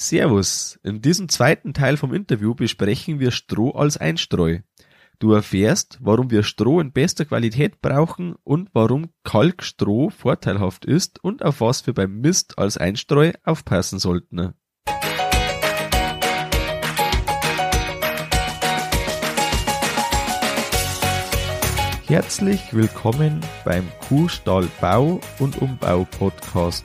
Servus. In diesem zweiten Teil vom Interview besprechen wir Stroh als Einstreu. Du erfährst, warum wir Stroh in bester Qualität brauchen und warum Kalkstroh vorteilhaft ist und auf was wir beim Mist als Einstreu aufpassen sollten. Herzlich willkommen beim Kuhstall Bau und Umbau Podcast.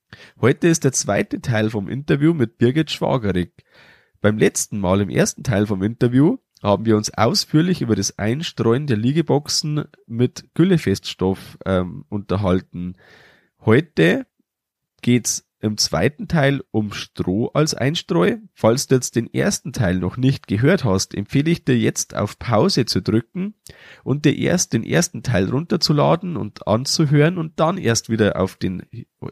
Heute ist der zweite Teil vom Interview mit Birgit Schwagerig. Beim letzten Mal im ersten Teil vom Interview haben wir uns ausführlich über das Einstreuen der Liegeboxen mit Güllefeststoff ähm, unterhalten. Heute geht's im zweiten Teil um Stroh als Einstreu. Falls du jetzt den ersten Teil noch nicht gehört hast, empfehle ich dir jetzt auf Pause zu drücken und dir erst den ersten Teil runterzuladen und anzuhören und dann erst wieder auf den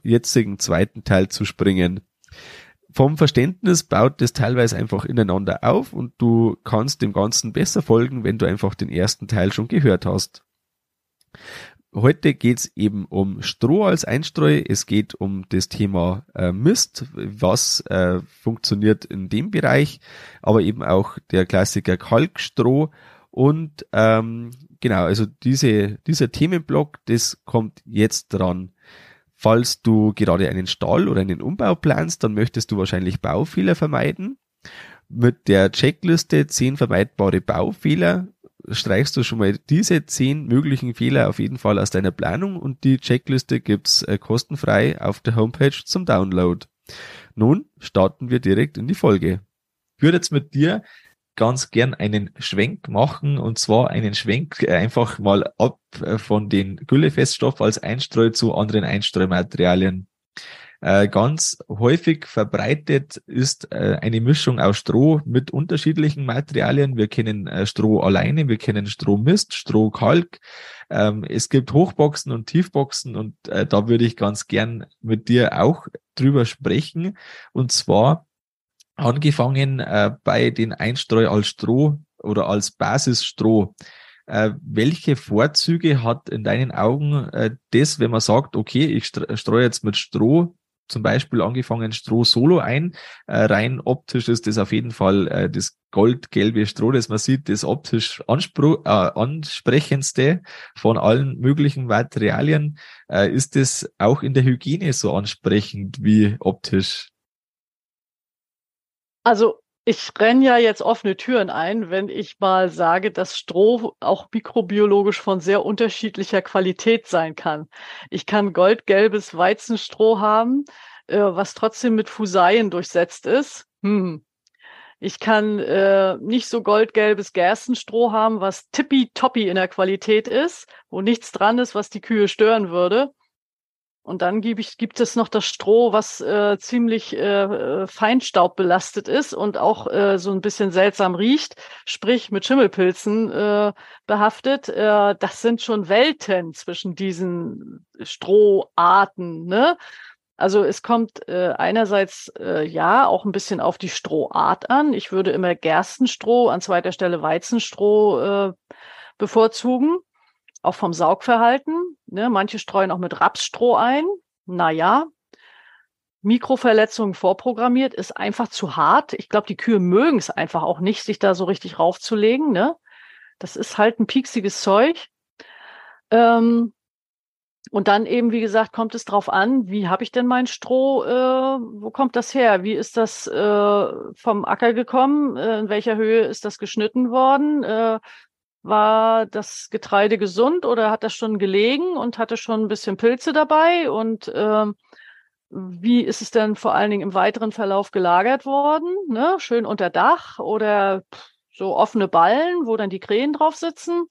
jetzigen zweiten Teil zu springen. Vom Verständnis baut das teilweise einfach ineinander auf und du kannst dem Ganzen besser folgen, wenn du einfach den ersten Teil schon gehört hast. Heute geht's eben um Stroh als Einstreu. Es geht um das Thema äh, Mist, was äh, funktioniert in dem Bereich, aber eben auch der Klassiker Kalkstroh. Und ähm, genau, also diese, dieser Themenblock, das kommt jetzt dran. Falls du gerade einen Stall oder einen Umbau planst, dann möchtest du wahrscheinlich Baufehler vermeiden. Mit der Checkliste 10 vermeidbare Baufehler streichst du schon mal diese zehn möglichen Fehler auf jeden Fall aus deiner Planung und die Checkliste gibt's äh, kostenfrei auf der Homepage zum Download. Nun starten wir direkt in die Folge. Ich würde jetzt mit dir ganz gern einen Schwenk machen und zwar einen Schwenk einfach mal ab äh, von den Güllefeststoff als Einstreu zu anderen Einstreumaterialien. Äh, ganz häufig verbreitet ist äh, eine Mischung aus Stroh mit unterschiedlichen Materialien. Wir kennen äh, Stroh alleine, wir kennen Strohmist, Strohkalk. Ähm, es gibt Hochboxen und Tiefboxen und äh, da würde ich ganz gern mit dir auch drüber sprechen. Und zwar angefangen äh, bei den Einstreu als Stroh oder als Basisstroh. Äh, welche Vorzüge hat in deinen Augen äh, das, wenn man sagt, okay, ich streue jetzt mit Stroh zum Beispiel angefangen Stroh Solo ein. Äh, rein optisch ist das auf jeden Fall äh, das goldgelbe Stroh, das man sieht, das optisch äh, ansprechendste von allen möglichen Materialien. Äh, ist das auch in der Hygiene so ansprechend wie optisch? Also ich renne ja jetzt offene Türen ein, wenn ich mal sage, dass Stroh auch mikrobiologisch von sehr unterschiedlicher Qualität sein kann. Ich kann goldgelbes Weizenstroh haben, äh, was trotzdem mit Fuseien durchsetzt ist. Hm. Ich kann äh, nicht so goldgelbes Gerstenstroh haben, was tippitoppi in der Qualität ist, wo nichts dran ist, was die Kühe stören würde. Und dann gibt, ich, gibt es noch das Stroh, was äh, ziemlich äh, äh, Feinstaub belastet ist und auch äh, so ein bisschen seltsam riecht, sprich mit Schimmelpilzen äh, behaftet. Äh, das sind schon Welten zwischen diesen Stroharten. Ne? Also es kommt äh, einerseits äh, ja auch ein bisschen auf die Strohart an. Ich würde immer Gerstenstroh, an zweiter Stelle Weizenstroh äh, bevorzugen auch vom Saugverhalten. Ne? Manche streuen auch mit Rapsstroh ein. Naja, Mikroverletzungen vorprogrammiert ist einfach zu hart. Ich glaube, die Kühe mögen es einfach auch nicht, sich da so richtig raufzulegen. Ne? Das ist halt ein pieksiges Zeug. Ähm, und dann eben, wie gesagt, kommt es drauf an, wie habe ich denn mein Stroh, äh, wo kommt das her? Wie ist das äh, vom Acker gekommen? Äh, in welcher Höhe ist das geschnitten worden? War das Getreide gesund oder hat das schon gelegen und hatte schon ein bisschen Pilze dabei? Und ähm, wie ist es denn vor allen Dingen im weiteren Verlauf gelagert worden? Ne? Schön unter Dach oder so offene Ballen, wo dann die Krähen drauf sitzen.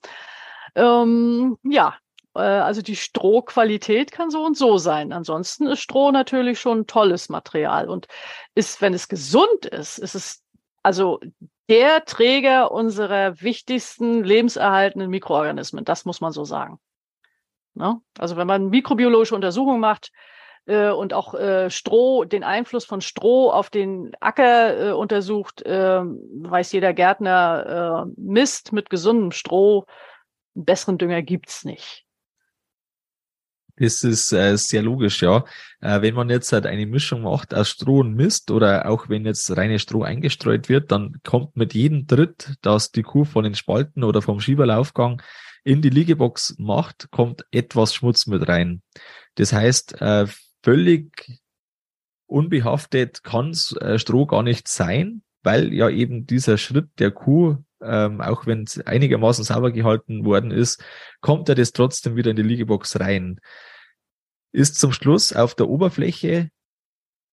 Ähm, ja, Äh, also die Strohqualität kann so und so sein. Ansonsten ist Stroh natürlich schon ein tolles Material und ist, wenn es gesund ist, ist es also der Träger unserer wichtigsten lebenserhaltenden Mikroorganismen. Das muss man so sagen. Ne? Also wenn man mikrobiologische Untersuchungen macht, äh, und auch äh, Stroh, den Einfluss von Stroh auf den Acker äh, untersucht, äh, weiß jeder Gärtner, äh, Mist mit gesundem Stroh, einen besseren Dünger gibt's nicht. Das ist äh, sehr logisch, ja. Äh, wenn man jetzt halt eine Mischung macht aus Stroh und Mist oder auch wenn jetzt reine Stroh eingestreut wird, dann kommt mit jedem Tritt, dass die Kuh von den Spalten oder vom Schieberlaufgang in die Liegebox macht, kommt etwas Schmutz mit rein. Das heißt, äh, völlig unbehaftet kann äh, Stroh gar nicht sein, weil ja eben dieser Schritt der Kuh, ähm, auch wenn es einigermaßen sauber gehalten worden ist, kommt er das trotzdem wieder in die Liegebox rein. Ist zum Schluss auf der Oberfläche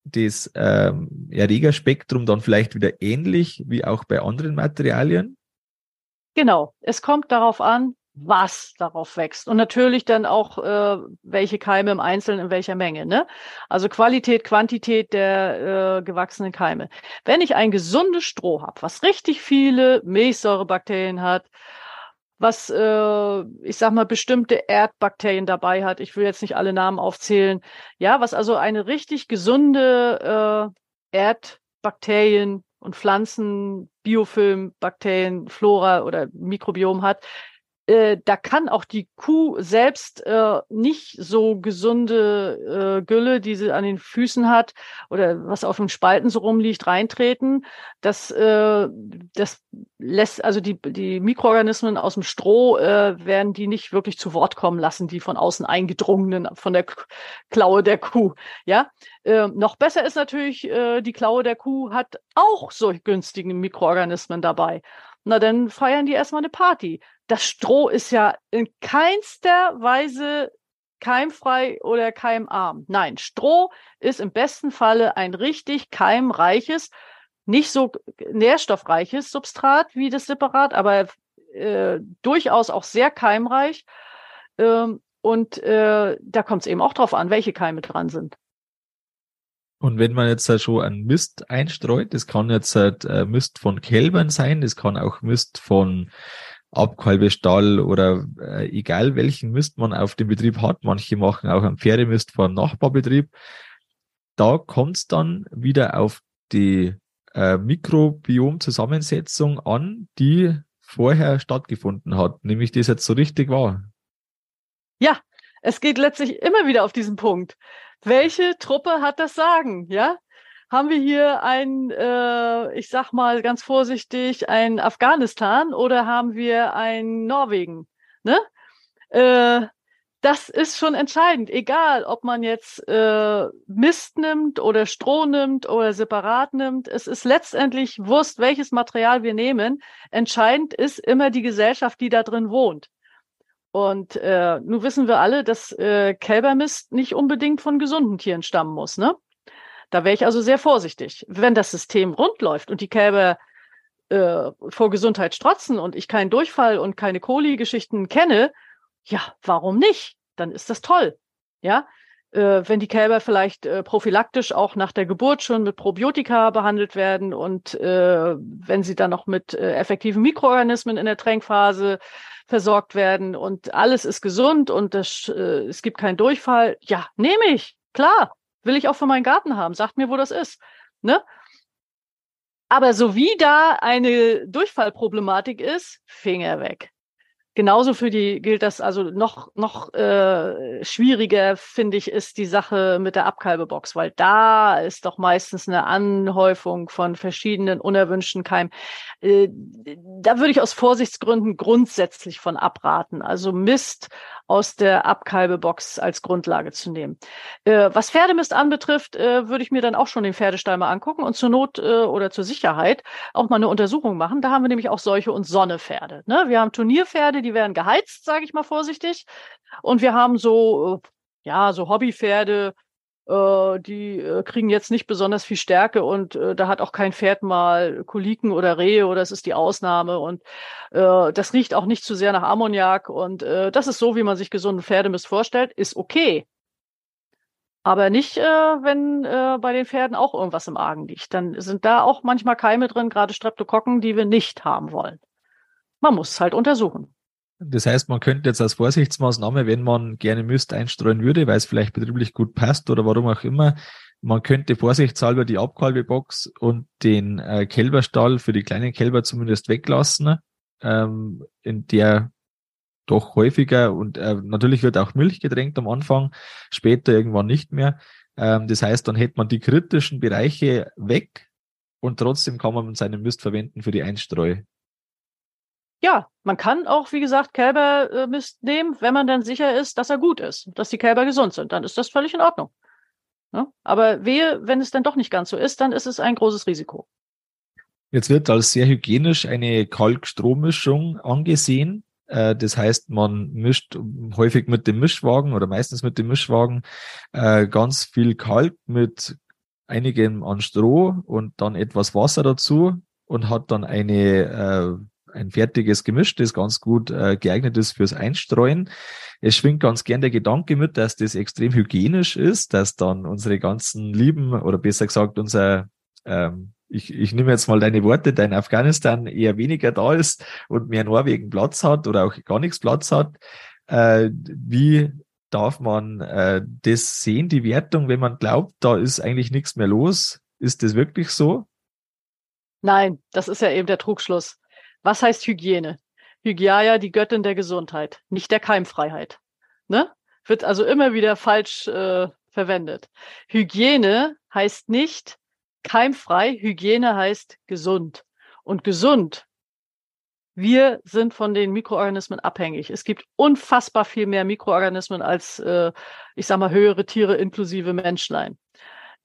das ähm, Erregerspektrum dann vielleicht wieder ähnlich wie auch bei anderen Materialien? Genau, es kommt darauf an, was darauf wächst und natürlich dann auch äh, welche Keime im Einzelnen in welcher Menge. Ne? Also Qualität, Quantität der äh, gewachsenen Keime. Wenn ich ein gesundes Stroh habe, was richtig viele Milchsäurebakterien hat, was äh, ich sag mal bestimmte Erdbakterien dabei hat, ich will jetzt nicht alle Namen aufzählen, ja, was also eine richtig gesunde äh, Erdbakterien und Pflanzen, Biofilm, Bakterien, Flora oder Mikrobiom hat, äh, da kann auch die Kuh selbst äh, nicht so gesunde äh, Gülle, die sie an den Füßen hat oder was auf den Spalten so rumliegt, reintreten. Das, äh, das lässt also die, die Mikroorganismen aus dem Stroh äh, werden die nicht wirklich zu Wort kommen lassen, die von außen eingedrungenen von der Klaue der Kuh. Ja, äh, noch besser ist natürlich, äh, die Klaue der Kuh hat auch solche günstigen Mikroorganismen dabei. Na, dann feiern die erstmal eine Party das Stroh ist ja in keinster Weise keimfrei oder keimarm. Nein, Stroh ist im besten Falle ein richtig keimreiches, nicht so nährstoffreiches Substrat wie das Separat, aber äh, durchaus auch sehr keimreich. Ähm, und äh, da kommt es eben auch drauf an, welche Keime dran sind. Und wenn man jetzt schon einen Mist einstreut, das kann jetzt halt äh, Mist von Kälbern sein, das kann auch Mist von Abkalbestall oder äh, egal welchen Mist man auf dem Betrieb hat. Manche machen auch einen Pferdemist einem Nachbarbetrieb. Da kommt es dann wieder auf die äh, Mikrobiom-Zusammensetzung an, die vorher stattgefunden hat, nämlich das jetzt so richtig war. Ja, es geht letztlich immer wieder auf diesen Punkt. Welche Truppe hat das Sagen? Ja, haben wir hier ein, äh, ich sag mal ganz vorsichtig, ein Afghanistan oder haben wir ein Norwegen? Ne? Äh, das ist schon entscheidend, egal ob man jetzt äh, Mist nimmt oder Stroh nimmt oder separat nimmt. Es ist letztendlich Wurst, welches Material wir nehmen. Entscheidend ist immer die Gesellschaft, die da drin wohnt. Und äh, nun wissen wir alle, dass äh, Kälbermist nicht unbedingt von gesunden Tieren stammen muss. Ne? Da wäre ich also sehr vorsichtig. Wenn das System rund läuft und die Kälber äh, vor Gesundheit strotzen und ich keinen Durchfall und keine Koli-Geschichten kenne, ja, warum nicht? Dann ist das toll. Ja, äh, wenn die Kälber vielleicht äh, prophylaktisch auch nach der Geburt schon mit Probiotika behandelt werden und äh, wenn sie dann noch mit äh, effektiven Mikroorganismen in der Tränkphase versorgt werden und alles ist gesund und das, äh, es gibt keinen Durchfall, ja, nehme ich, klar. Will ich auch für meinen Garten haben. Sagt mir, wo das ist. Ne? Aber so wie da eine Durchfallproblematik ist, Finger weg. Genauso für die gilt das also noch noch äh, schwieriger finde ich ist die Sache mit der Abkalbebox, weil da ist doch meistens eine Anhäufung von verschiedenen unerwünschten Keimen. Äh, da würde ich aus Vorsichtsgründen grundsätzlich von abraten. Also Mist aus der Abkalbebox als Grundlage zu nehmen. Äh, was Pferdemist anbetrifft, äh, würde ich mir dann auch schon den Pferdestall mal angucken und zur Not äh, oder zur Sicherheit auch mal eine Untersuchung machen. Da haben wir nämlich auch solche und Sonnepferde. Ne? Wir haben Turnierpferde, die werden geheizt, sage ich mal vorsichtig. Und wir haben so, äh, ja, so Hobbypferde, die äh, kriegen jetzt nicht besonders viel Stärke und äh, da hat auch kein Pferd mal Koliken oder Rehe oder es ist die Ausnahme und äh, das riecht auch nicht zu sehr nach Ammoniak und äh, das ist so, wie man sich gesunden Pferdemist vorstellt, ist okay. Aber nicht, äh, wenn äh, bei den Pferden auch irgendwas im Argen liegt. Dann sind da auch manchmal Keime drin, gerade Streptokokken, die wir nicht haben wollen. Man muss es halt untersuchen. Das heißt, man könnte jetzt als Vorsichtsmaßnahme, wenn man gerne Mist einstreuen würde, weil es vielleicht betrieblich gut passt oder warum auch immer, man könnte vorsichtshalber die Abkalbebox und den äh, Kälberstall für die kleinen Kälber zumindest weglassen, ähm, in der doch häufiger und äh, natürlich wird auch Milch getränkt am Anfang, später irgendwann nicht mehr. Ähm, das heißt, dann hätte man die kritischen Bereiche weg und trotzdem kann man seinen Mist verwenden für die Einstreu ja, man kann auch, wie gesagt, Kälbermist nehmen, wenn man dann sicher ist, dass er gut ist, dass die Kälber gesund sind. Dann ist das völlig in Ordnung. Ja? Aber wehe, wenn es dann doch nicht ganz so ist, dann ist es ein großes Risiko. Jetzt wird als sehr hygienisch eine Kalk-Strohmischung angesehen. Äh, das heißt, man mischt häufig mit dem Mischwagen oder meistens mit dem Mischwagen äh, ganz viel Kalk mit einigem an Stroh und dann etwas Wasser dazu und hat dann eine äh, ein fertiges Gemisch, das ganz gut äh, geeignet ist fürs Einstreuen. Es schwingt ganz gern der Gedanke mit, dass das extrem hygienisch ist, dass dann unsere ganzen Lieben oder besser gesagt unser ähm, ich, ich nehme jetzt mal deine Worte, dein Afghanistan eher weniger da ist und mehr Norwegen Platz hat oder auch gar nichts Platz hat. Äh, wie darf man äh, das sehen, die Wertung, wenn man glaubt, da ist eigentlich nichts mehr los? Ist das wirklich so? Nein, das ist ja eben der Trugschluss. Was heißt Hygiene? Hygieia, die Göttin der Gesundheit, nicht der Keimfreiheit. Ne? Wird also immer wieder falsch äh, verwendet. Hygiene heißt nicht keimfrei, Hygiene heißt gesund. Und gesund, wir sind von den Mikroorganismen abhängig. Es gibt unfassbar viel mehr Mikroorganismen als, äh, ich sag mal, höhere Tiere inklusive Menschlein.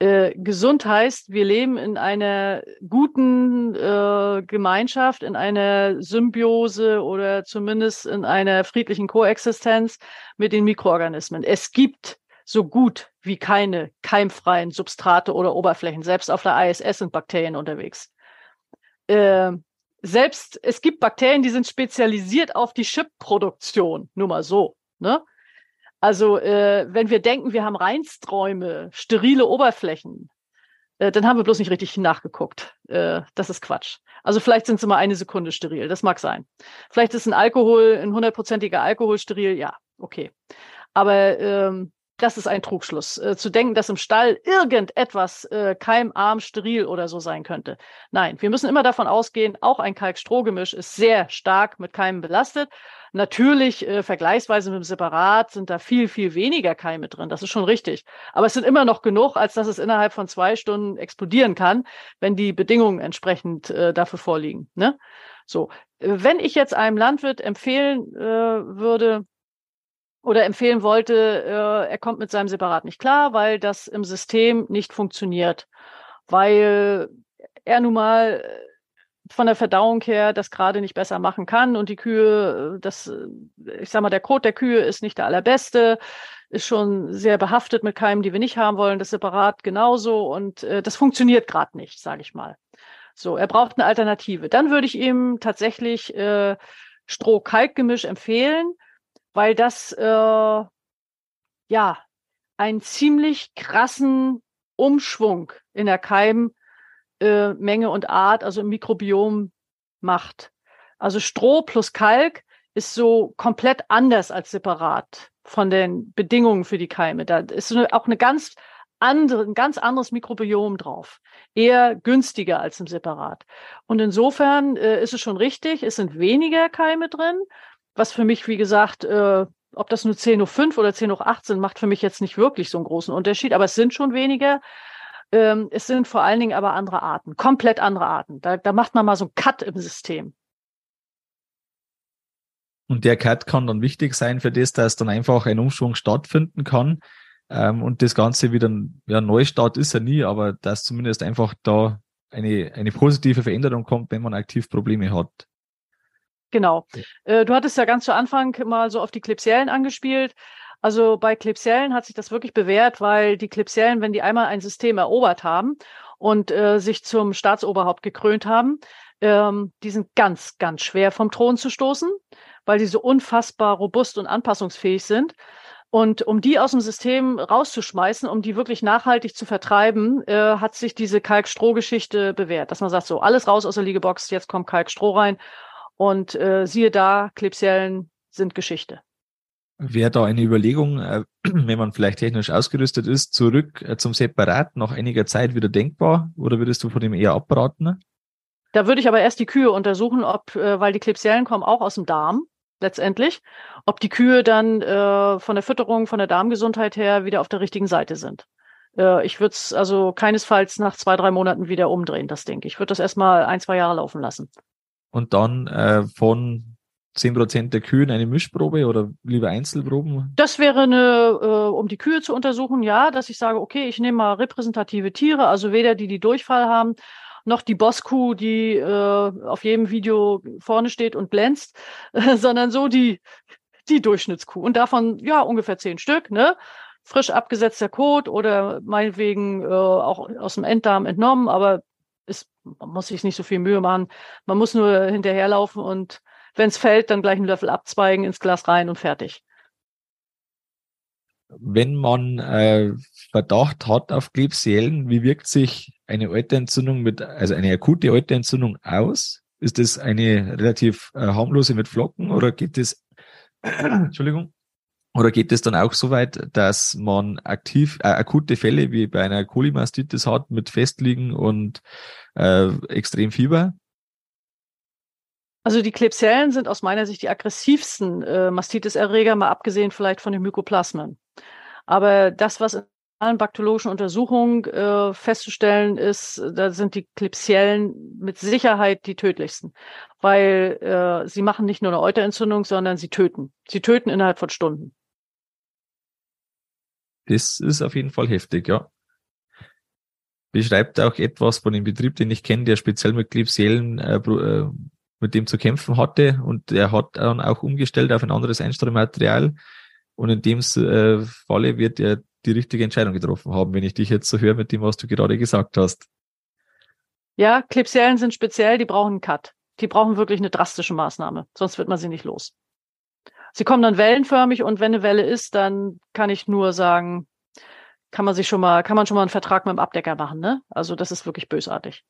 Äh, gesund heißt, wir leben in einer guten äh, Gemeinschaft, in einer Symbiose oder zumindest in einer friedlichen Koexistenz mit den Mikroorganismen. Es gibt so gut wie keine keimfreien Substrate oder Oberflächen. Selbst auf der ISS sind Bakterien unterwegs. Äh, selbst es gibt Bakterien, die sind spezialisiert auf die Chipproduktion. Nur mal so. Ne? Also äh, wenn wir denken, wir haben Reinsträume, sterile Oberflächen, äh, dann haben wir bloß nicht richtig nachgeguckt. Äh, das ist Quatsch. Also vielleicht sind sie mal eine Sekunde steril, das mag sein. Vielleicht ist ein Alkohol, ein hundertprozentiger Alkohol steril, ja, okay. Aber ähm, das ist ein Trugschluss. Äh, zu denken, dass im Stall irgendetwas äh, keimarm, steril oder so sein könnte. Nein, wir müssen immer davon ausgehen, auch ein Kalk-Stroh-Gemisch ist sehr stark mit Keimen belastet Natürlich, äh, vergleichsweise mit dem Separat sind da viel, viel weniger Keime drin. Das ist schon richtig. Aber es sind immer noch genug, als dass es innerhalb von zwei Stunden explodieren kann, wenn die Bedingungen entsprechend äh, dafür vorliegen. Ne? So, wenn ich jetzt einem Landwirt empfehlen äh, würde, oder empfehlen wollte, äh, er kommt mit seinem Separat nicht klar, weil das im System nicht funktioniert, weil er nun mal von der Verdauung her das gerade nicht besser machen kann und die Kühe, äh, das, äh, ich sag mal, der Kot der Kühe ist nicht der allerbeste, ist schon sehr behaftet mit Keimen, die wir nicht haben wollen, das Separat genauso und äh, das funktioniert gerade nicht, sage ich mal. So, er braucht eine Alternative. Dann würde ich ihm tatsächlich äh, Stroh-Kalk-Gemisch empfehlen, weil das äh, ja einen ziemlich krassen Umschwung in der Keim äh, und Art, also im Mikrobiom macht. Also Stroh plus Kalk ist so komplett anders als separat von den Bedingungen für die Keime. Da ist auch eine ganz andere, ein ganz anderes Mikrobiom drauf. Eher günstiger als im Separat. Und insofern äh, ist es schon richtig, es sind weniger Keime drin, was für mich, wie gesagt, äh, ob das nur 10 hoch 5 oder 10 hoch 8 sind, macht für mich jetzt nicht wirklich so einen großen Unterschied, aber es sind schon weniger. Ähm, es sind vor allen Dingen aber andere Arten, komplett andere Arten. Da, da macht man mal so einen Cut im System. Und der Cut kann dann wichtig sein für das, dass dann einfach ein Umschwung stattfinden kann. Ähm, und das Ganze wieder, ja, Neustart ist er nie, aber dass zumindest einfach da eine, eine positive Veränderung kommt, wenn man aktiv Probleme hat. Genau. Äh, du hattest ja ganz zu Anfang mal so auf die Klebsiellen angespielt. Also bei Klebsiellen hat sich das wirklich bewährt, weil die Klebsiellen, wenn die einmal ein System erobert haben und äh, sich zum Staatsoberhaupt gekrönt haben, ähm, die sind ganz, ganz schwer vom Thron zu stoßen, weil die so unfassbar robust und anpassungsfähig sind. Und um die aus dem System rauszuschmeißen, um die wirklich nachhaltig zu vertreiben, äh, hat sich diese Kalkstroh-Geschichte bewährt, dass man sagt, so alles raus aus der Liegebox, jetzt kommt Kalkstroh rein. Und äh, siehe da, Klebsiellen sind Geschichte. Wäre da eine Überlegung, äh, wenn man vielleicht technisch ausgerüstet ist, zurück äh, zum Separat nach einiger Zeit wieder denkbar? Oder würdest du von dem eher abraten? Da würde ich aber erst die Kühe untersuchen, ob, äh, weil die Klebsiellen kommen auch aus dem Darm letztendlich, ob die Kühe dann von der Fütterung, von der Darmgesundheit her wieder auf der richtigen Seite sind. Ich würde es also keinesfalls nach zwei, drei Monaten wieder umdrehen, das denke ich. Ich würde das erstmal ein, zwei Jahre laufen lassen. Und dann äh, von zehn Prozent der Kühen eine Mischprobe oder lieber Einzelproben? Das wäre eine, äh, um die Kühe zu untersuchen, ja, dass ich sage, okay, ich nehme mal repräsentative Tiere, also weder die, die Durchfall haben, noch die Bosskuh, die äh, auf jedem Video vorne steht und glänzt, äh, sondern so die, die Durchschnittskuh. Und davon, ja, ungefähr zehn Stück, ne? Frisch abgesetzter Kot oder meinetwegen äh, auch aus dem Enddarm entnommen, aber ist, man muss sich nicht so viel Mühe machen. Man muss nur hinterherlaufen und wenn es fällt, dann gleich einen Löffel abzweigen, ins Glas rein und fertig wenn man äh, Verdacht hat auf Klebsiellen, wie wirkt sich eine Alterentzündung mit, also eine akute Alterentzündung aus? Ist das eine relativ äh, harmlose mit Flocken oder geht es, Entschuldigung, oder geht es dann auch so weit, dass man aktiv, äh, akute Fälle wie bei einer Colimastitis hat mit Festliegen und äh, extrem Fieber? Also die Klebsiellen sind aus meiner Sicht die aggressivsten äh, Mastitis-Erreger, mal abgesehen vielleicht von den Mykoplasmen. Aber das, was in allen bakteriologischen Untersuchungen äh, festzustellen ist, da sind die Klebsiellen mit Sicherheit die tödlichsten, weil äh, sie machen nicht nur eine Euterentzündung, sondern sie töten. Sie töten innerhalb von Stunden. Das ist auf jeden Fall heftig, ja. Beschreibt auch etwas von dem Betrieb, den ich kenne, der speziell mit Klebsiellen äh, äh mit dem zu kämpfen hatte und er hat dann auch umgestellt auf ein anderes Einstrahlmaterial und in dem äh, Falle wird er die richtige Entscheidung getroffen haben, wenn ich dich jetzt so höre mit dem, was du gerade gesagt hast. Ja, Klebsiellen sind speziell, die brauchen einen Cut. Die brauchen wirklich eine drastische Maßnahme, sonst wird man sie nicht los. Sie kommen dann wellenförmig und wenn eine Welle ist, dann kann ich nur sagen, kann man sich schon mal, kann man schon mal einen Vertrag mit dem Abdecker machen, ne? Also das ist wirklich bösartig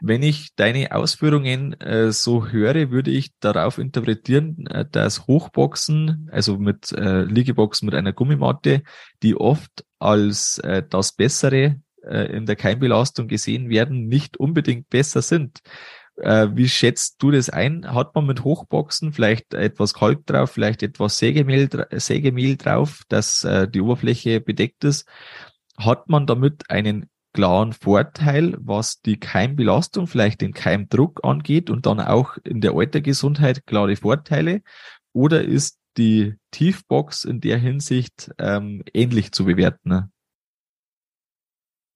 wenn ich deine Ausführungen äh, so höre, würde ich darauf interpretieren, äh, dass Hochboxen, also mit äh, Liegeboxen mit einer Gummimatte, die oft als äh, das Bessere äh, in der Keimbelastung gesehen werden, nicht unbedingt besser sind. Äh, wie schätzt du das ein? Hat man mit Hochboxen vielleicht etwas Kalk drauf, vielleicht etwas Sägemehl, Sägemehl drauf, dass äh, die Oberfläche bedeckt ist? Hat man damit einen klaren Vorteil, was die Keimbelastung, vielleicht den Keimdruck angeht und dann auch in der Altergesundheit klare Vorteile? Oder ist die Tiefbox in der Hinsicht ähm, ähnlich zu bewerten?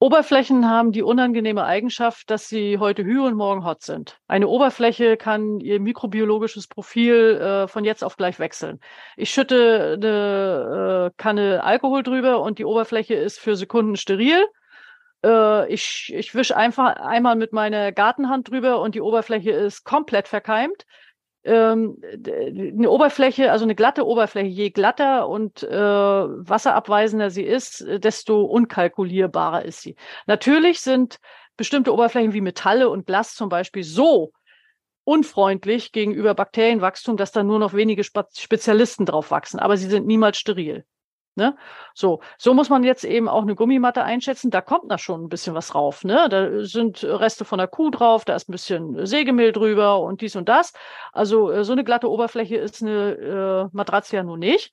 Oberflächen haben die unangenehme Eigenschaft, dass sie heute hü und morgen hot sind. Eine Oberfläche kann ihr mikrobiologisches Profil äh, von jetzt auf gleich wechseln. Ich schütte eine äh, Kanne Alkohol drüber und die Oberfläche ist für Sekunden steril äh, ich ich wische einfach einmal mit meiner Gartenhand drüber und die Oberfläche ist komplett verkeimt. Ähm, eine Oberfläche, also eine glatte Oberfläche, je glatter und äh, wasserabweisender sie ist, desto unkalkulierbarer ist sie. Natürlich sind bestimmte Oberflächen wie Metalle und Glas zum Beispiel so unfreundlich gegenüber Bakterienwachstum, dass da nur noch wenige Spezialisten drauf wachsen, aber sie sind niemals steril. Ne? So, so muss man jetzt eben auch eine Gummimatte einschätzen. Da kommt da schon ein bisschen was drauf. Ne? Da sind Reste von der Kuh drauf, da ist ein bisschen Sägemehl drüber und dies und das. Also äh, so eine glatte Oberfläche ist eine äh, Matratze ja nun nicht.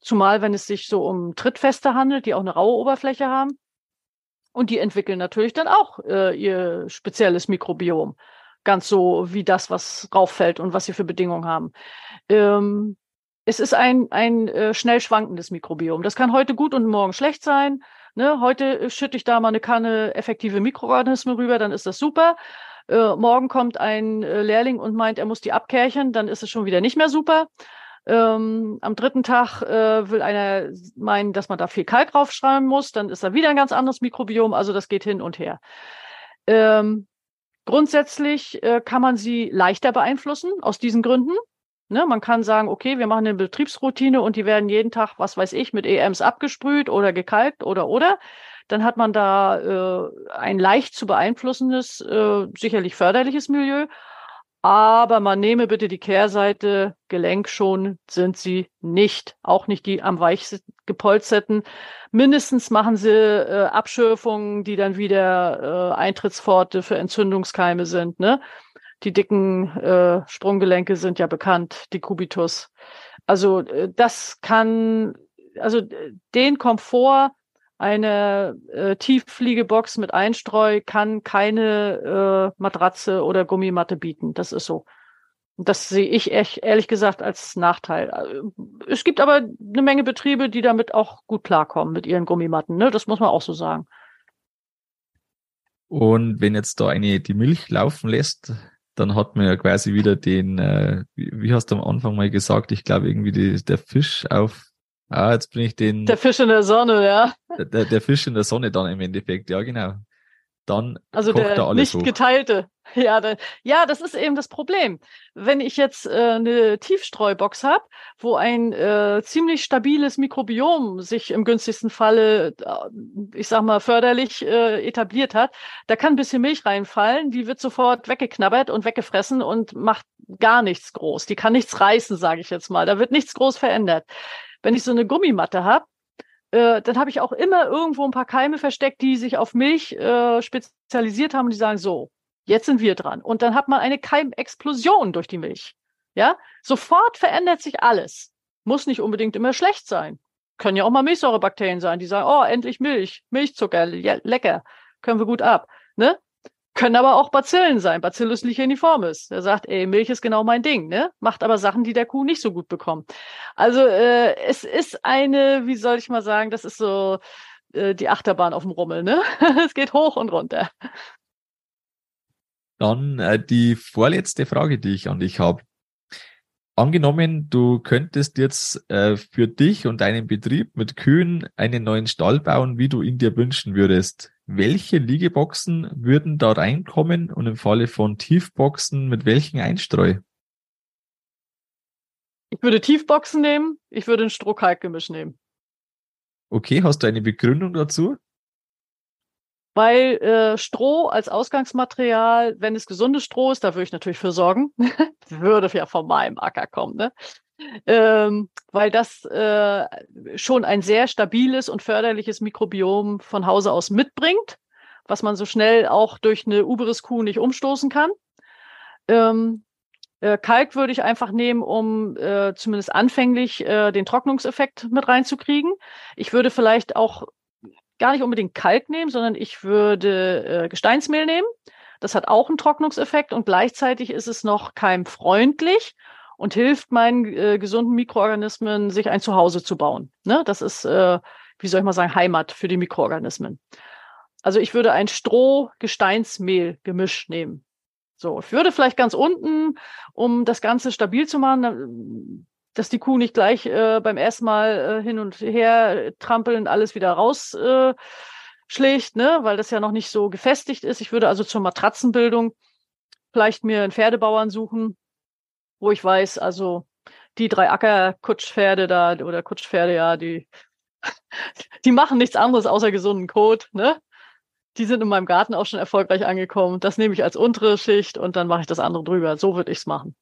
Zumal, wenn es sich so um Trittfeste handelt, die auch eine raue Oberfläche haben. Und die entwickeln natürlich dann auch äh, ihr spezielles Mikrobiom. Ganz so wie das, was rauffällt und was sie für Bedingungen haben. Ähm, es ist ein, ein äh, schnell schwankendes Mikrobiom. Das kann heute gut und morgen schlecht sein. Ne? Heute schütte ich da mal eine Kanne effektive Mikroorganismen rüber, dann ist das super. Äh, morgen kommt ein äh, Lehrling und meint, er muss die abkärchen, dann ist es schon wieder nicht mehr super. Ähm, am dritten Tag äh, will einer meinen, dass man da viel Kalk raufschreiben muss, dann ist da wieder ein ganz anderes Mikrobiom, also das geht hin und her. Ähm, grundsätzlich äh, kann man sie leichter beeinflussen aus diesen Gründen. Ne, man kann sagen, okay, wir machen eine Betriebsroutine und die werden jeden Tag, was weiß ich, mit EMs abgesprüht oder gekalkt oder oder. Dann hat man da äh, ein leicht zu beeinflussendes, äh, sicherlich förderliches Milieu. Aber man nehme bitte die Kehrseite, Gelenk schon sind sie nicht. Auch nicht die am weichsten gepolsterten. Mindestens machen sie äh, Abschürfungen, die dann wieder äh, Eintrittspforte für Entzündungskeime sind. Ne? Die dicken äh, Sprunggelenke sind ja bekannt, die Kubitus. Also äh, das kann, also den Komfort eine äh, Tieffliegebox mit Einstreu kann keine äh, Matratze oder Gummimatte bieten. Das ist so. Das sehe ich echt, ehrlich gesagt als Nachteil. Äh, es gibt aber eine Menge Betriebe, die damit auch gut klarkommen mit ihren Gummimatten. Ne? Das muss man auch so sagen. Und wenn jetzt da eine die Milch laufen lässt, dann hat man ja quasi wieder den, äh, wie, wie hast du am Anfang mal gesagt, ich glaube irgendwie die, der Fisch auf Ah, jetzt bin ich den. Der Fisch in der Sonne, ja. Der, der Fisch in der Sonne dann im Endeffekt, ja, genau. Dann also kocht der da alles nicht hoch. geteilte. Ja, da, ja, das ist eben das Problem. Wenn ich jetzt äh, eine Tiefstreubox habe, wo ein äh, ziemlich stabiles Mikrobiom sich im günstigsten Falle, äh, ich sag mal, förderlich äh, etabliert hat, da kann ein bisschen Milch reinfallen, die wird sofort weggeknabbert und weggefressen und macht gar nichts groß. Die kann nichts reißen, sage ich jetzt mal. Da wird nichts groß verändert. Wenn ich so eine Gummimatte habe, äh, dann habe ich auch immer irgendwo ein paar Keime versteckt, die sich auf Milch äh, spezialisiert haben und die sagen, so, jetzt sind wir dran. Und dann hat man eine Keimexplosion durch die Milch. Ja, sofort verändert sich alles. Muss nicht unbedingt immer schlecht sein. Können ja auch mal Milchsäurebakterien sein, die sagen, oh, endlich Milch, Milchzucker, ja, lecker, können wir gut ab. Ne? Können aber auch Bazillen sein, Bacillus licheniformis. Der sagt, ey, Milch ist genau mein Ding, ne? Macht aber Sachen, die der Kuh nicht so gut bekommt. Also äh, es ist eine, wie soll ich mal sagen, das ist so äh, die Achterbahn auf dem Rummel, ne? es geht hoch und runter. Dann äh, die vorletzte Frage, die ich an dich habe. Angenommen, du könntest jetzt äh, für dich und deinen Betrieb mit Kühen einen neuen Stall bauen, wie du ihn dir wünschen würdest welche Liegeboxen würden da reinkommen und im Falle von Tiefboxen mit welchen Einstreu? Ich würde Tiefboxen nehmen, ich würde ein Strohkalkgemisch nehmen. Okay, hast du eine Begründung dazu? Weil äh, Stroh als Ausgangsmaterial, wenn es gesundes Stroh ist, da würde ich natürlich für sorgen. würde ja von meinem Acker kommen, ne? Ähm, weil das äh, schon ein sehr stabiles und förderliches Mikrobiom von Hause aus mitbringt, was man so schnell auch durch eine Uberis-Kuh nicht umstoßen kann. Ähm, äh, Kalk würde ich einfach nehmen, um äh, zumindest anfänglich äh, den Trocknungseffekt mit reinzukriegen. Ich würde vielleicht auch gar nicht unbedingt Kalk nehmen, sondern ich würde äh, Gesteinsmehl nehmen. Das hat auch einen Trocknungseffekt und gleichzeitig ist es noch keimfreundlich und hilft meinen äh, gesunden Mikroorganismen, sich ein Zuhause zu bauen. Ne? Das ist, äh, wie soll ich mal sagen, Heimat für die Mikroorganismen. Also ich würde ein Stroh-Gesteinsmehl-Gemisch nehmen. So, ich würde vielleicht ganz unten, um das Ganze stabil zu machen, dass die Kuh nicht gleich äh, beim ersten Mal äh, hin und her trampeln, alles wieder raus äh, schlägt, ne, weil das ja noch nicht so gefestigt ist. Ich würde also zur Matratzenbildung vielleicht mir einen Pferdebauern suchen, wo ich weiß, also die drei Ackerkutschpferde da oder Kutschpferde, ja, die, die machen nichts anderes außer gesunden Kot, ne? Die sind in meinem Garten auch schon erfolgreich angekommen. Das nehme ich als untere Schicht und dann mache ich das andere drüber. So würde ich es machen.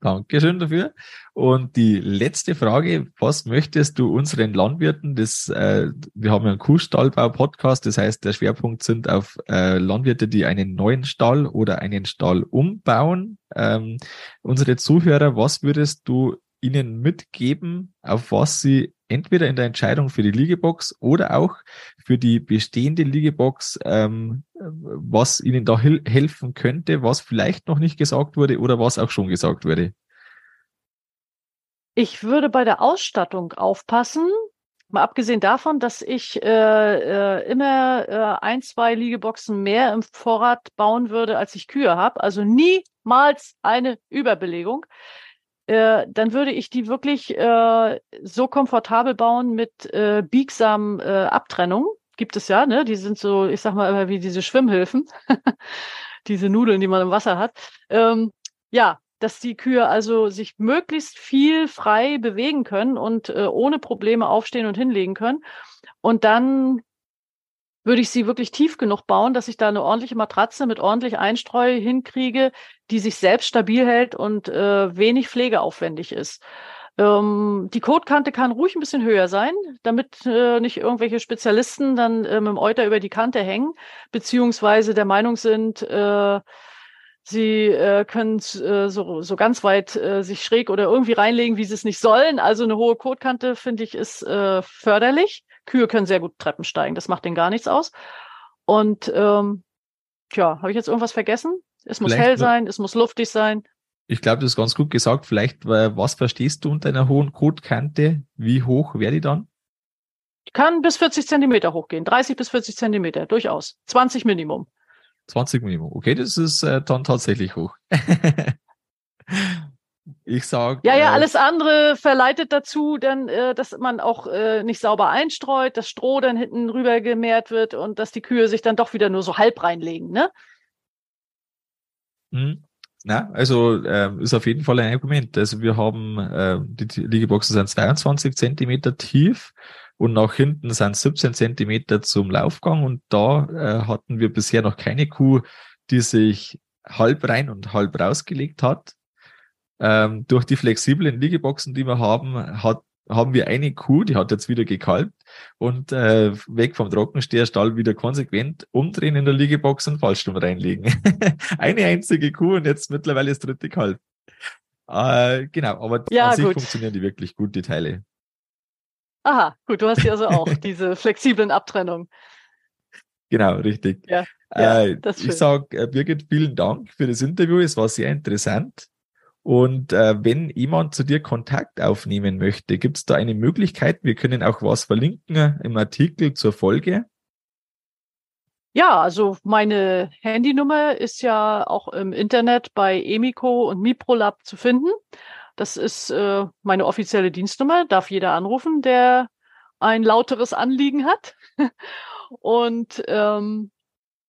Dankeschön dafür. Und die letzte Frage, was möchtest du unseren Landwirten, das, äh, wir haben ja einen Kuhstallbau-Podcast, das heißt, der Schwerpunkt sind auf äh, Landwirte, die einen neuen Stall oder einen Stall umbauen. Ähm, unsere Zuhörer, was würdest du ihnen mitgeben, auf was sie entweder in der Entscheidung für die Liegebox oder auch für die bestehende Liegebox, ähm, was ihnen da hel helfen könnte, was vielleicht noch nicht gesagt wurde oder was auch schon gesagt wurde? Ich würde bei der Ausstattung aufpassen, mal abgesehen davon, dass ich äh, äh, immer äh, ein, zwei Liegeboxen mehr im Vorrat bauen würde, als ich Kühe habe. Also niemals eine Überbelegung äh, dann würde ich die wirklich äh, so komfortabel bauen mit äh, biegsamen äh, Abtrennung. Gibt es ja, ne? Die sind so, ich sag mal immer wie diese Schwimmhilfen, diese Nudeln, die man im Wasser hat. Ähm, ja, dass die Kühe also sich möglichst viel frei bewegen können und äh, ohne Probleme aufstehen und hinlegen können. Und dann würde ich sie wirklich tief genug bauen, dass ich da eine ordentliche Matratze mit ordentlich Einstreu hinkriege, die sich selbst stabil hält und äh, wenig pflegeaufwendig ist. Ähm, die Kotkante kann ruhig ein bisschen höher sein, damit äh, nicht irgendwelche Spezialisten dann äh, mit dem Euter über die Kante hängen, beziehungsweise der Meinung sind, äh, Sie äh, können äh, so, so ganz weit äh, sich schräg oder irgendwie reinlegen, wie sie es nicht sollen. Also eine hohe Kotkante, finde ich, ist äh, förderlich. Kühe können sehr gut Treppen steigen, das macht denen gar nichts aus. Und ähm, tja, habe ich jetzt irgendwas vergessen? Es muss Vielleicht hell sein, es muss luftig sein. Ich glaube, du hast ganz gut gesagt. Vielleicht, was verstehst du unter einer hohen Kotkante? Wie hoch wäre die dann? Kann bis 40 Zentimeter hochgehen, 30 bis 40 Zentimeter, durchaus. 20 Minimum. 20 Minimum. Okay, das ist äh, dann tatsächlich hoch. ich sage. Ja, ja, äh, alles andere verleitet dazu, dann, äh, dass man auch äh, nicht sauber einstreut, dass Stroh dann hinten rüber gemehrt wird und dass die Kühe sich dann doch wieder nur so halb reinlegen, ne? Mhm. Na, also äh, ist auf jeden Fall ein Argument. Also wir haben äh, die Liegeboxen sind 22 Zentimeter tief und nach hinten sind 17 Zentimeter zum Laufgang und da äh, hatten wir bisher noch keine Kuh, die sich halb rein und halb rausgelegt hat. Ähm, durch die flexiblen Liegeboxen, die wir haben, hat, haben wir eine Kuh, die hat jetzt wieder gekalbt und äh, weg vom Trockensteherstall wieder konsequent umdrehen in der Liegebox und Fallstumm reinlegen. eine einzige Kuh und jetzt mittlerweile das dritte Kalb. Äh, genau, aber ja, an sich gut. funktionieren die wirklich gut, die Teile. Aha, gut, du hast ja also auch diese flexiblen Abtrennungen. Genau, richtig. Ja, ja äh, ich sage, äh, Birgit, vielen Dank für das Interview. Es war sehr interessant. Und äh, wenn jemand zu dir Kontakt aufnehmen möchte, gibt es da eine Möglichkeit? Wir können auch was verlinken im Artikel zur Folge. Ja, also meine Handynummer ist ja auch im Internet bei Emiko und Miprolab zu finden. Das ist äh, meine offizielle Dienstnummer, darf jeder anrufen, der ein lauteres Anliegen hat. Und ähm,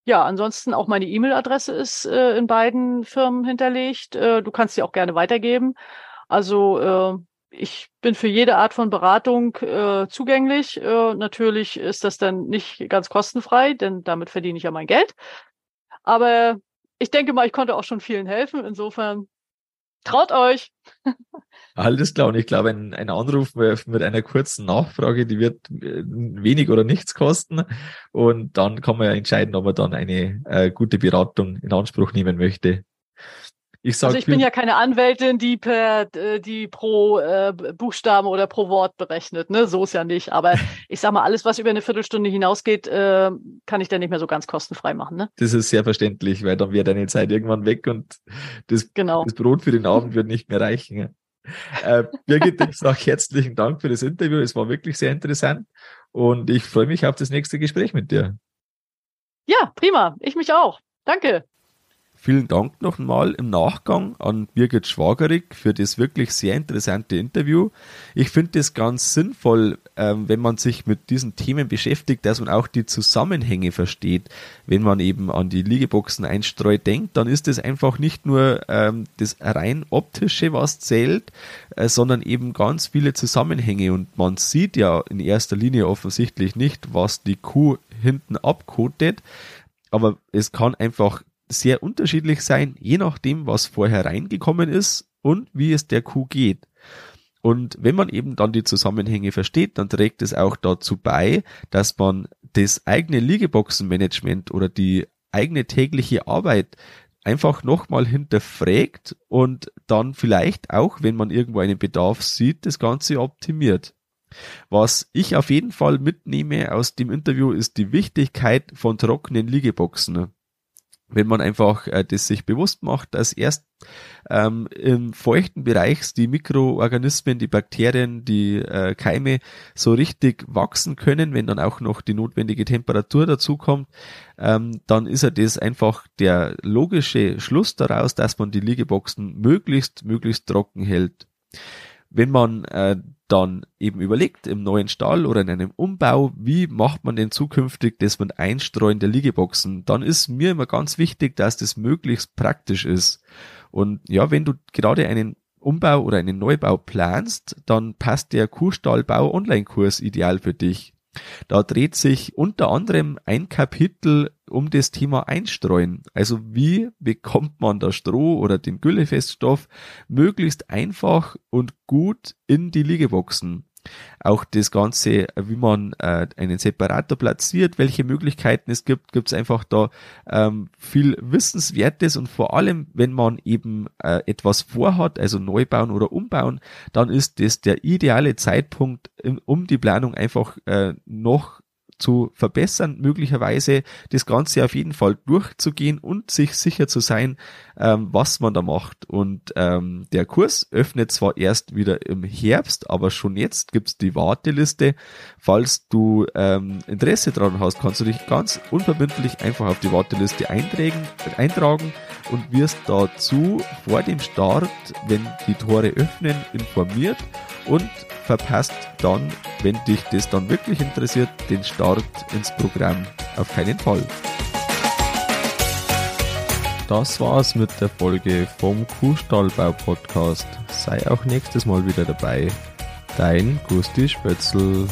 ja, ansonsten auch meine E-Mail-Adresse ist äh, in beiden Firmen hinterlegt. Äh, du kannst sie auch gerne weitergeben. Also äh, ich bin für jede Art von Beratung äh, zugänglich. Äh, natürlich ist das dann nicht ganz kostenfrei, denn damit verdiene ich ja mein Geld. Aber ich denke mal, ich konnte auch schon vielen helfen. Insofern Traut euch. Alles klar. Und ich glaube, ein, ein Anruf mit einer kurzen Nachfrage, die wird äh, wenig oder nichts kosten. Und dann kann man ja entscheiden, ob man dann eine äh, gute Beratung in Anspruch nehmen möchte. Ich sag, also ich bin ja keine Anwältin, die per äh, die pro äh, Buchstaben oder pro Wort berechnet, ne? So ist ja nicht. Aber ich sag mal, alles, was über eine Viertelstunde hinausgeht, äh, kann ich dann nicht mehr so ganz kostenfrei machen, ne? Das ist sehr verständlich, weil dann wäre deine Zeit irgendwann weg und das, genau. das Brot für den Abend wird nicht mehr reichen. Äh, Birgit, ich sage herzlichen Dank für das Interview. Es war wirklich sehr interessant und ich freue mich auf das nächste Gespräch mit dir. Ja, prima. Ich mich auch. Danke. Vielen Dank nochmal im Nachgang an Birgit Schwagerig für das wirklich sehr interessante Interview. Ich finde es ganz sinnvoll, ähm, wenn man sich mit diesen Themen beschäftigt, dass man auch die Zusammenhänge versteht. Wenn man eben an die Liegeboxen einstreut denkt, dann ist es einfach nicht nur ähm, das rein optische, was zählt, äh, sondern eben ganz viele Zusammenhänge und man sieht ja in erster Linie offensichtlich nicht, was die Kuh hinten abkotet, aber es kann einfach sehr unterschiedlich sein, je nachdem, was vorher reingekommen ist und wie es der Kuh geht. Und wenn man eben dann die Zusammenhänge versteht, dann trägt es auch dazu bei, dass man das eigene Liegeboxenmanagement oder die eigene tägliche Arbeit einfach nochmal hinterfragt und dann vielleicht auch, wenn man irgendwo einen Bedarf sieht, das Ganze optimiert. Was ich auf jeden Fall mitnehme aus dem Interview ist die Wichtigkeit von trockenen Liegeboxen wenn man einfach äh, das sich bewusst macht, dass erst ähm, im feuchten Bereich die Mikroorganismen, die Bakterien, die äh, Keime so richtig wachsen können, wenn dann auch noch die notwendige Temperatur dazukommt, ähm, dann ist ja das einfach der logische Schluss daraus, dass man die Liegeboxen möglichst, möglichst trocken hält. Wenn man äh, dann eben überlegt im neuen Stall oder in einem Umbau, wie macht man denn zukünftig das mit Einstreuen der Liegeboxen, dann ist mir immer ganz wichtig, dass das möglichst praktisch ist. Und ja, wenn du gerade einen Umbau oder einen Neubau planst, dann passt der Kuhstallbau Online-Kurs ideal für dich. Da dreht sich unter anderem ein Kapitel um das Thema Einstreuen. Also wie bekommt man das Stroh oder den Güllefeststoff möglichst einfach und gut in die Liegeboxen? Auch das Ganze, wie man äh, einen Separator platziert, welche Möglichkeiten es gibt, gibt es einfach da ähm, viel Wissenswertes und vor allem, wenn man eben äh, etwas vorhat, also neu bauen oder umbauen, dann ist das der ideale Zeitpunkt, um die Planung einfach äh, noch zu verbessern, möglicherweise das Ganze auf jeden Fall durchzugehen und sich sicher zu sein, ähm, was man da macht. Und ähm, der Kurs öffnet zwar erst wieder im Herbst, aber schon jetzt gibt's die Warteliste. Falls du ähm, Interesse daran hast, kannst du dich ganz unverbindlich einfach auf die Warteliste eintragen, eintragen und wirst dazu vor dem Start, wenn die Tore öffnen, informiert und verpasst dann, wenn dich das dann wirklich interessiert, den Start ins Programm auf keinen Fall. Das war's mit der Folge vom Kuhstallbau Podcast. Sei auch nächstes Mal wieder dabei. Dein Gusti Spötzl.